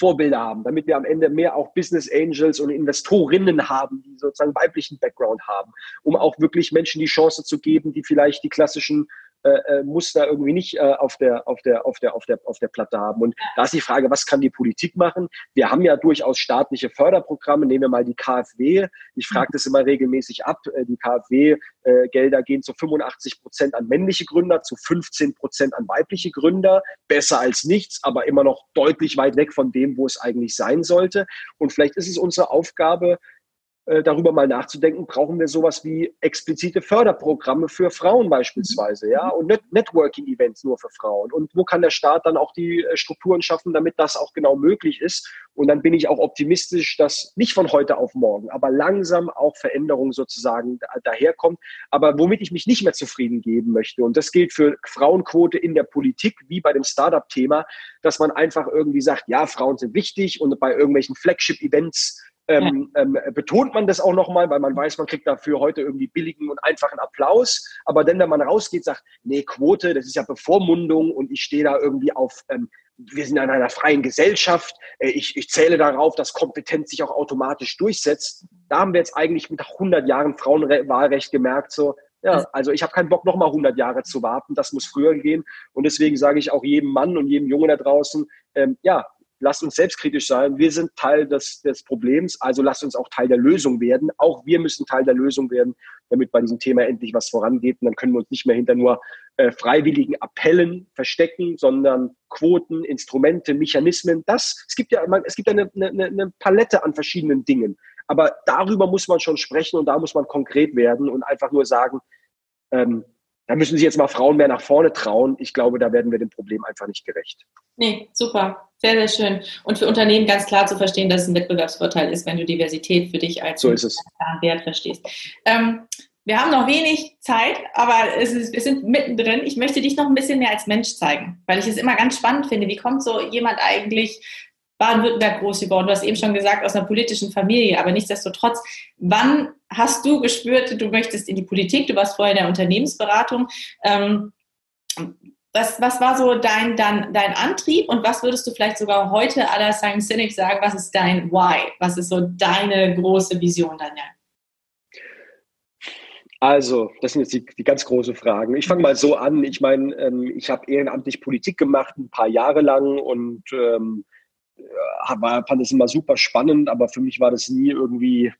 Vorbilder haben, damit wir am Ende mehr auch Business Angels und Investorinnen haben, die sozusagen weiblichen Background haben, um auch wirklich Menschen die Chance zu geben, die vielleicht die klassischen äh, äh, Muster irgendwie nicht äh, auf, der, auf, der, auf, der, auf, der, auf der Platte haben. Und da ist die Frage, was kann die Politik machen? Wir haben ja durchaus staatliche Förderprogramme, nehmen wir mal die KfW. Ich frage das immer regelmäßig ab. Äh, die KfW-Gelder gehen zu 85 Prozent an männliche Gründer, zu 15 Prozent an weibliche Gründer. Besser als nichts, aber immer noch deutlich weit weg von dem, wo es eigentlich sein sollte. Und vielleicht ist es unsere Aufgabe, äh, darüber mal nachzudenken, brauchen wir sowas wie explizite Förderprogramme für Frauen beispielsweise, ja, und Net Networking-Events nur für Frauen. Und wo kann der Staat dann auch die äh, Strukturen schaffen, damit das auch genau möglich ist? Und dann bin ich auch optimistisch, dass nicht von heute auf morgen, aber langsam auch Veränderung sozusagen daherkommt. Aber womit ich mich nicht mehr zufrieden geben möchte, und das gilt für Frauenquote in der Politik wie bei dem Startup-Thema, dass man einfach irgendwie sagt, ja, Frauen sind wichtig und bei irgendwelchen Flagship-Events ähm, ähm, betont man das auch nochmal, weil man weiß, man kriegt dafür heute irgendwie billigen und einfachen Applaus. Aber dann, wenn man rausgeht, sagt, nee, Quote, das ist ja Bevormundung und ich stehe da irgendwie auf, ähm, wir sind in einer freien Gesellschaft, äh, ich, ich zähle darauf, dass Kompetenz sich auch automatisch durchsetzt. Da haben wir jetzt eigentlich mit 100 Jahren Frauenwahlrecht gemerkt, so, Ja, also ich habe keinen Bock, nochmal 100 Jahre zu warten. Das muss früher gehen. Und deswegen sage ich auch jedem Mann und jedem Jungen da draußen, ähm, ja, lasst uns selbstkritisch sein. Wir sind Teil des, des Problems, also lasst uns auch Teil der Lösung werden. Auch wir müssen Teil der Lösung werden, damit bei diesem Thema endlich was vorangeht. Und dann können wir uns nicht mehr hinter nur äh, freiwilligen Appellen verstecken, sondern Quoten, Instrumente, Mechanismen. Das, es gibt ja, es gibt eine, eine, eine Palette an verschiedenen Dingen. Aber darüber muss man schon sprechen und da muss man konkret werden und einfach nur sagen, ähm, da müssen sich jetzt mal Frauen mehr nach vorne trauen. Ich glaube, da werden wir dem Problem einfach nicht gerecht. Nee, super. Sehr, sehr schön. Und für Unternehmen ganz klar zu verstehen, dass es ein Wettbewerbsvorteil ist, wenn du Diversität für dich als so ist es. Wert verstehst. Ähm, wir haben noch wenig Zeit, aber es ist, wir sind mittendrin. Ich möchte dich noch ein bisschen mehr als Mensch zeigen, weil ich es immer ganz spannend finde. Wie kommt so jemand eigentlich Baden-Württemberg groß geworden? Du hast eben schon gesagt, aus einer politischen Familie, aber nichtsdestotrotz, wann hast du gespürt, du möchtest in die Politik, du warst vorher in der Unternehmensberatung. Ähm, was, was war so dein, dein, dein Antrieb und was würdest du vielleicht sogar heute aller Simon Sinek sagen, was ist dein Why? Was ist so deine große Vision, Daniel? Also, das sind jetzt die, die ganz großen Fragen. Ich fange mal so an. Ich meine, ähm, ich habe ehrenamtlich Politik gemacht, ein paar Jahre lang und ähm, war, fand es immer super spannend, aber für mich war das nie irgendwie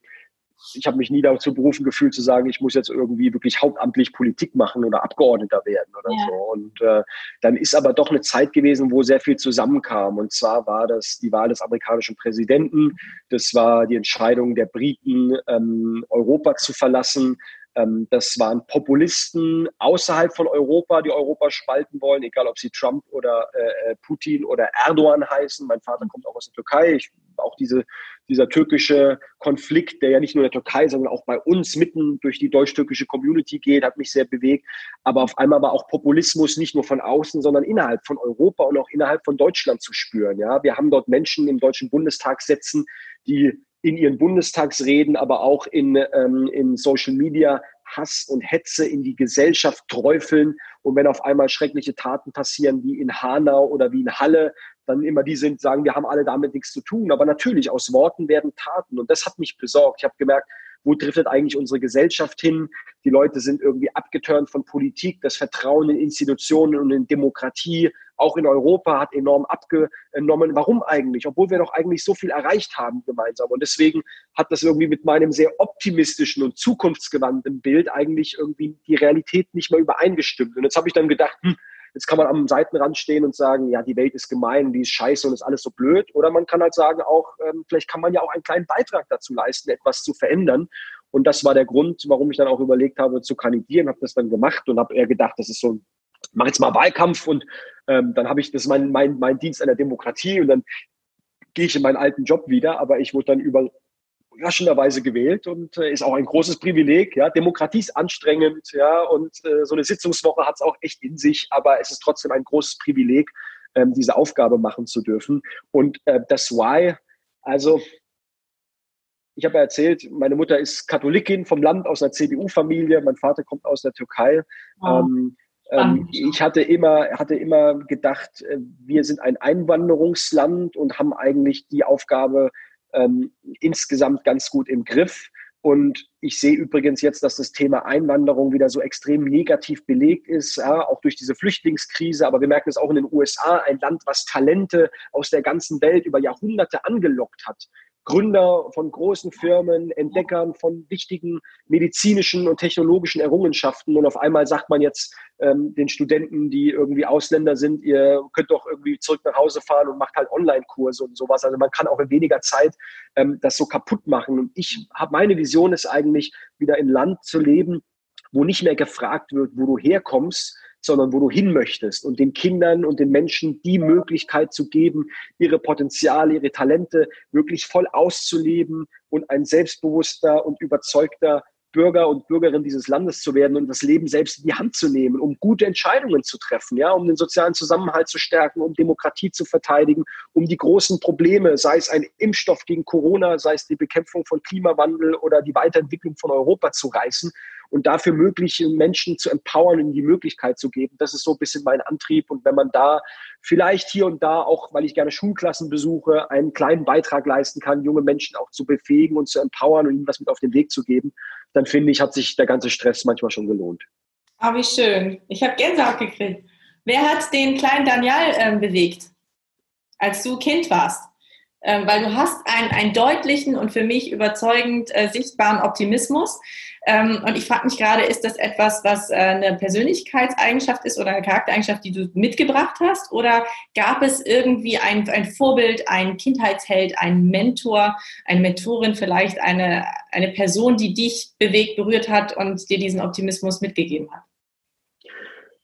ich habe mich nie dazu berufen gefühlt zu sagen, ich muss jetzt irgendwie wirklich hauptamtlich Politik machen oder Abgeordneter werden oder ja. so. Und äh, dann ist aber doch eine Zeit gewesen, wo sehr viel zusammenkam. Und zwar war das die Wahl des amerikanischen Präsidenten, das war die Entscheidung der Briten, ähm, Europa zu verlassen. Ähm, das waren Populisten außerhalb von Europa, die Europa spalten wollen, egal ob sie Trump oder äh, äh Putin oder Erdogan heißen. Mein Vater kommt auch aus der Türkei. Ich, auch diese, dieser türkische Konflikt, der ja nicht nur in der Türkei, sondern auch bei uns mitten durch die deutsch-türkische Community geht, hat mich sehr bewegt. Aber auf einmal war auch Populismus nicht nur von außen, sondern innerhalb von Europa und auch innerhalb von Deutschland zu spüren. Ja, wir haben dort Menschen im Deutschen Bundestag sitzen, die in ihren Bundestagsreden, aber auch in, ähm, in Social Media Hass und Hetze in die Gesellschaft träufeln. Und wenn auf einmal schreckliche Taten passieren, wie in Hanau oder wie in Halle, dann immer die sind, sagen, wir haben alle damit nichts zu tun. Aber natürlich, aus Worten werden Taten. Und das hat mich besorgt. Ich habe gemerkt, wo driftet eigentlich unsere Gesellschaft hin? Die Leute sind irgendwie abgeturnt von Politik, das Vertrauen in Institutionen und in Demokratie, auch in Europa, hat enorm abgenommen. Warum eigentlich? Obwohl wir doch eigentlich so viel erreicht haben gemeinsam. Und deswegen hat das irgendwie mit meinem sehr optimistischen und zukunftsgewandten Bild eigentlich irgendwie die Realität nicht mehr übereingestimmt. Und jetzt habe ich dann gedacht, hm, Jetzt kann man am Seitenrand stehen und sagen, ja, die Welt ist gemein, die ist scheiße und ist alles so blöd. Oder man kann halt sagen, auch, ähm, vielleicht kann man ja auch einen kleinen Beitrag dazu leisten, etwas zu verändern. Und das war der Grund, warum ich dann auch überlegt habe, zu kandidieren, habe das dann gemacht und habe eher gedacht, das ist so ein mach jetzt mal Wahlkampf und ähm, dann habe ich das mein, mein, mein Dienst an der Demokratie und dann gehe ich in meinen alten Job wieder, aber ich wurde dann über überraschenderweise gewählt und äh, ist auch ein großes Privileg. Ja, Demokratie ist anstrengend, ja, und äh, so eine Sitzungswoche hat es auch echt in sich, aber es ist trotzdem ein großes Privileg, ähm, diese Aufgabe machen zu dürfen. Und äh, das Why, also ich habe ja erzählt, meine Mutter ist Katholikin vom Land aus einer CDU-Familie, mein Vater kommt aus der Türkei. Oh. Ähm, ähm, ich hatte immer, hatte immer gedacht, äh, wir sind ein Einwanderungsland und haben eigentlich die Aufgabe, ähm, insgesamt ganz gut im Griff. Und ich sehe übrigens jetzt, dass das Thema Einwanderung wieder so extrem negativ belegt ist, ja, auch durch diese Flüchtlingskrise. Aber wir merken es auch in den USA, ein Land, was Talente aus der ganzen Welt über Jahrhunderte angelockt hat. Gründer von großen Firmen, Entdeckern von wichtigen medizinischen und technologischen Errungenschaften. Und auf einmal sagt man jetzt ähm, den Studenten, die irgendwie Ausländer sind, ihr könnt doch irgendwie zurück nach Hause fahren und macht halt Online-Kurse und sowas. Also man kann auch in weniger Zeit ähm, das so kaputt machen. Und ich habe meine Vision ist eigentlich, wieder in Land zu leben, wo nicht mehr gefragt wird, wo du herkommst, sondern wo du hin möchtest und den Kindern und den Menschen die Möglichkeit zu geben, ihre Potenziale, ihre Talente wirklich voll auszuleben und ein selbstbewusster und überzeugter Bürger und Bürgerin dieses Landes zu werden und das Leben selbst in die Hand zu nehmen, um gute Entscheidungen zu treffen, ja, um den sozialen Zusammenhalt zu stärken, um Demokratie zu verteidigen, um die großen Probleme, sei es ein Impfstoff gegen Corona, sei es die Bekämpfung von Klimawandel oder die Weiterentwicklung von Europa zu reißen und dafür mögliche Menschen zu empowern und die Möglichkeit zu geben. Das ist so ein bisschen mein Antrieb. Und wenn man da vielleicht hier und da, auch weil ich gerne Schulklassen besuche, einen kleinen Beitrag leisten kann, junge Menschen auch zu befähigen und zu empowern und ihnen was mit auf den Weg zu geben, dann finde ich, hat sich der ganze Stress manchmal schon gelohnt. Ah, oh, wie schön. Ich habe Gänsehaut gekriegt. Wer hat den kleinen Daniel ähm, bewegt, als du Kind warst? Ähm, weil du hast einen, einen deutlichen und für mich überzeugend äh, sichtbaren Optimismus. Ähm, und ich frage mich gerade, ist das etwas, was äh, eine Persönlichkeitseigenschaft ist oder eine Charaktereigenschaft, die du mitgebracht hast? Oder gab es irgendwie ein, ein Vorbild, ein Kindheitsheld, ein Mentor, eine Mentorin, vielleicht eine, eine Person, die dich bewegt, berührt hat und dir diesen Optimismus mitgegeben hat?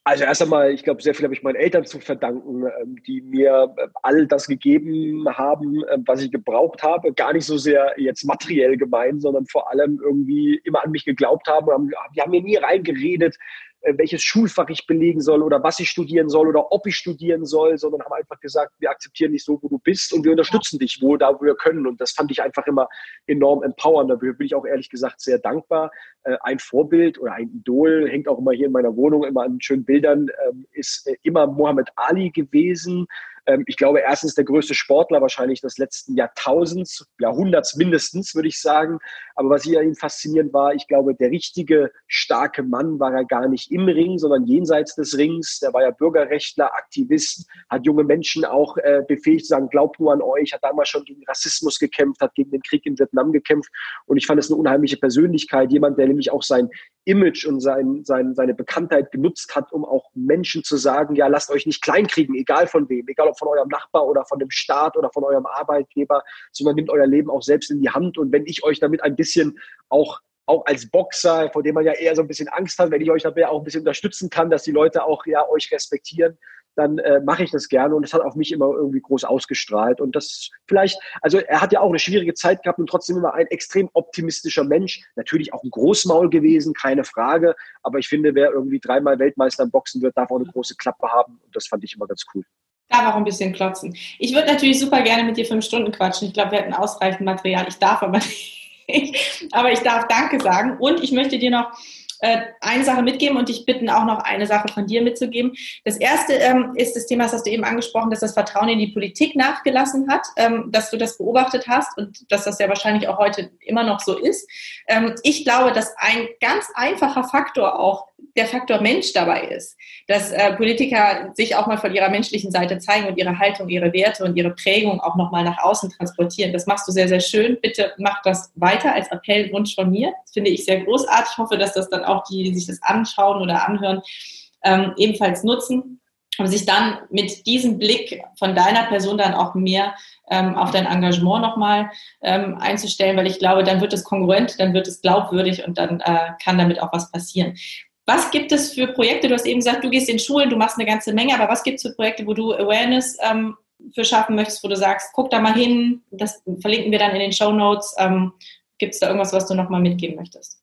Also erst einmal, ich glaube, sehr viel habe ich meinen Eltern zu verdanken, ähm, die mir äh, all das gegeben haben, ähm, was ich gebraucht habe. Gar nicht so sehr jetzt materiell gemeint, sondern vor allem irgendwie immer an mich geglaubt haben. Die haben mir nie reingeredet, welches Schulfach ich belegen soll oder was ich studieren soll oder ob ich studieren soll, sondern haben einfach gesagt, wir akzeptieren dich so, wo du bist und wir unterstützen dich wo, da wo wir können. Und das fand ich einfach immer enorm empowernd. Dafür bin ich auch ehrlich gesagt sehr dankbar. Äh, ein Vorbild oder ein Idol, hängt auch immer hier in meiner Wohnung immer an schönen Bildern, ähm, ist äh, immer Mohammed Ali gewesen. Ähm, ich glaube, erstens der größte Sportler wahrscheinlich des letzten Jahrtausends, Jahrhunderts mindestens, würde ich sagen. Aber was hier an ihm faszinierend war, ich glaube, der richtige starke Mann war er gar nicht im Ring, sondern jenseits des Rings. Der war ja Bürgerrechtler, Aktivist, hat junge Menschen auch äh, befähigt zu sagen, glaubt nur an euch, hat damals schon gegen Rassismus gekämpft, hat gegen den Krieg in Vietnam gekämpft. Und ich fand es eine unheimliche Persönlichkeit, jemand, der nämlich auch sein Image und sein, sein, seine Bekanntheit genutzt hat, um auch Menschen zu sagen, ja, lasst euch nicht kleinkriegen, egal von wem, egal ob von eurem Nachbar oder von dem Staat oder von eurem Arbeitgeber, sondern nehmt euer Leben auch selbst in die Hand. Und wenn ich euch damit ein bisschen auch auch als Boxer, vor dem man ja eher so ein bisschen Angst hat, wenn ich euch dabei auch ein bisschen unterstützen kann, dass die Leute auch ja euch respektieren, dann äh, mache ich das gerne. Und es hat auf mich immer irgendwie groß ausgestrahlt. Und das vielleicht, also er hat ja auch eine schwierige Zeit gehabt und trotzdem immer ein extrem optimistischer Mensch, natürlich auch ein Großmaul gewesen, keine Frage, aber ich finde, wer irgendwie dreimal Weltmeister im Boxen wird, darf auch eine große Klappe haben. Und das fand ich immer ganz cool. Darf auch ein bisschen klotzen. Ich würde natürlich super gerne mit dir fünf Stunden quatschen. Ich glaube, wir hätten ausreichend Material. Ich darf aber nicht. aber ich darf Danke sagen und ich möchte dir noch äh, eine Sache mitgeben und dich bitten, auch noch eine Sache von dir mitzugeben. Das erste ähm, ist das Thema, das hast du eben angesprochen, dass das Vertrauen in die Politik nachgelassen hat, ähm, dass du das beobachtet hast und dass das ja wahrscheinlich auch heute immer noch so ist. Ähm, ich glaube, dass ein ganz einfacher Faktor auch der Faktor Mensch dabei ist, dass äh, Politiker sich auch mal von ihrer menschlichen Seite zeigen und ihre Haltung, ihre Werte und ihre Prägung auch nochmal nach außen transportieren. Das machst du sehr, sehr schön. Bitte mach das weiter als Appellwunsch von mir. Das finde ich sehr großartig. Ich hoffe, dass das dann auch die, die sich das anschauen oder anhören, ähm, ebenfalls nutzen um sich dann mit diesem Blick von deiner Person dann auch mehr ähm, auf dein Engagement nochmal ähm, einzustellen, weil ich glaube, dann wird es kongruent, dann wird es glaubwürdig und dann äh, kann damit auch was passieren. Was gibt es für Projekte? Du hast eben gesagt, du gehst in Schulen, du machst eine ganze Menge, aber was gibt es für Projekte, wo du Awareness ähm, für schaffen möchtest, wo du sagst, guck da mal hin, das verlinken wir dann in den Show Notes. Ähm, gibt es da irgendwas, was du nochmal mitgeben möchtest?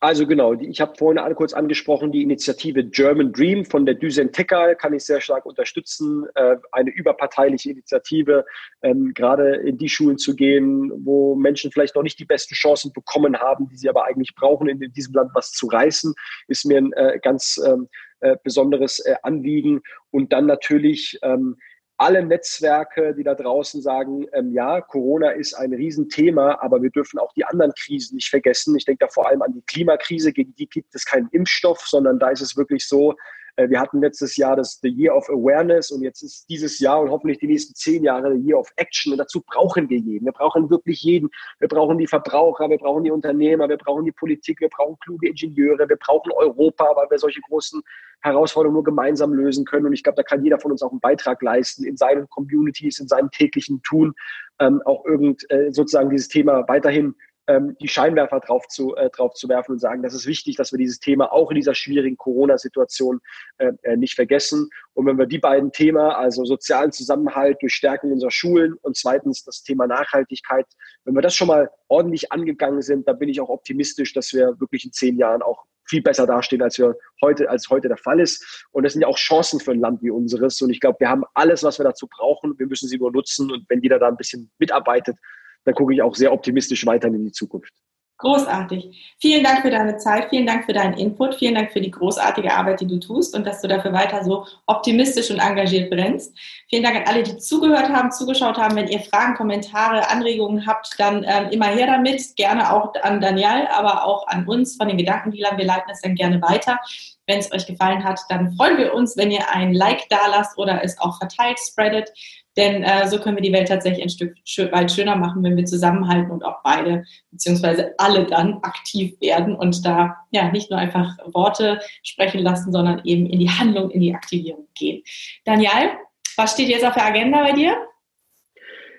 Also genau, ich habe vorhin kurz angesprochen, die Initiative German Dream von der Düsen Tekal kann ich sehr stark unterstützen. Äh, eine überparteiliche Initiative, ähm, gerade in die Schulen zu gehen, wo Menschen vielleicht noch nicht die besten Chancen bekommen haben, die sie aber eigentlich brauchen, in diesem Land was zu reißen, ist mir ein äh, ganz ähm, äh, besonderes Anliegen. Und dann natürlich ähm, alle Netzwerke, die da draußen sagen, ähm, ja, Corona ist ein Riesenthema, aber wir dürfen auch die anderen Krisen nicht vergessen. Ich denke da vor allem an die Klimakrise, gegen die gibt es keinen Impfstoff, sondern da ist es wirklich so, wir hatten letztes Jahr das The Year of Awareness und jetzt ist dieses Jahr und hoffentlich die nächsten zehn Jahre The Year of Action. Und dazu brauchen wir jeden. Wir brauchen wirklich jeden. Wir brauchen die Verbraucher, wir brauchen die Unternehmer, wir brauchen die Politik, wir brauchen kluge Ingenieure, wir brauchen Europa, weil wir solche großen Herausforderungen nur gemeinsam lösen können. Und ich glaube, da kann jeder von uns auch einen Beitrag leisten in seinen Communities, in seinem täglichen Tun, ähm, auch irgend äh, sozusagen dieses Thema weiterhin ähm, die Scheinwerfer drauf zu, äh, drauf zu werfen und sagen, das ist wichtig, dass wir dieses Thema auch in dieser schwierigen Corona-Situation äh, äh, nicht vergessen. Und wenn wir die beiden Themen, also sozialen Zusammenhalt durch Stärkung unserer Schulen und zweitens das Thema Nachhaltigkeit, wenn wir das schon mal ordentlich angegangen sind, dann bin ich auch optimistisch, dass wir wirklich in zehn Jahren auch viel besser dastehen, als wir heute, als heute der Fall ist. Und das sind ja auch Chancen für ein Land wie unseres. Und ich glaube, wir haben alles, was wir dazu brauchen. Wir müssen sie nur nutzen. Und wenn jeder da ein bisschen mitarbeitet, dann gucke ich auch sehr optimistisch weiter in die Zukunft. Großartig. Vielen Dank für deine Zeit, vielen Dank für deinen Input, vielen Dank für die großartige Arbeit, die du tust und dass du dafür weiter so optimistisch und engagiert brennst. Vielen Dank an alle, die zugehört haben, zugeschaut haben. Wenn ihr Fragen, Kommentare, Anregungen habt, dann ähm, immer her damit. Gerne auch an Daniel, aber auch an uns von den Gedankendealern. Wir leiten es dann gerne weiter. Wenn es euch gefallen hat, dann freuen wir uns, wenn ihr ein Like da lasst oder es auch verteilt, spreadet. Denn äh, so können wir die Welt tatsächlich ein Stück weit schöner machen, wenn wir zusammenhalten und auch beide beziehungsweise alle dann aktiv werden und da ja nicht nur einfach Worte sprechen lassen, sondern eben in die Handlung, in die Aktivierung gehen. Daniel, was steht jetzt auf der Agenda bei dir?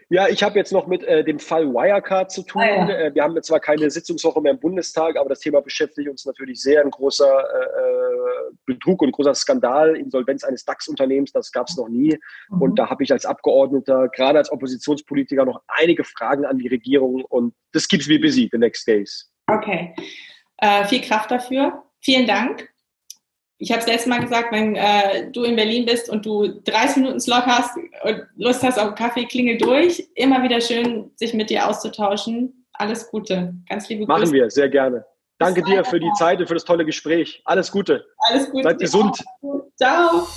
Ja, ich habe jetzt noch mit äh, dem Fall Wirecard zu tun. Ah, ja. äh, wir haben jetzt zwar keine Sitzungswoche mehr im Bundestag, aber das Thema beschäftigt uns natürlich sehr. Ein großer äh, äh Betrug und großer Skandal, Insolvenz eines DAX-Unternehmens, das gab es noch nie. Mhm. Und da habe ich als Abgeordneter, gerade als Oppositionspolitiker, noch einige Fragen an die Regierung und das keeps me busy the next days. Okay. Äh, viel Kraft dafür. Vielen Dank ich habe es letztes Mal gesagt, wenn äh, du in Berlin bist und du 30 Minuten Slot hast und Lust hast auf Kaffee, klingel durch. Immer wieder schön, sich mit dir auszutauschen. Alles Gute. Ganz liebe Grüße. Machen wir, sehr gerne. Danke dir für die Zeit und für das tolle Gespräch. Alles Gute. Alles Gute. Seid gesund. Ciao.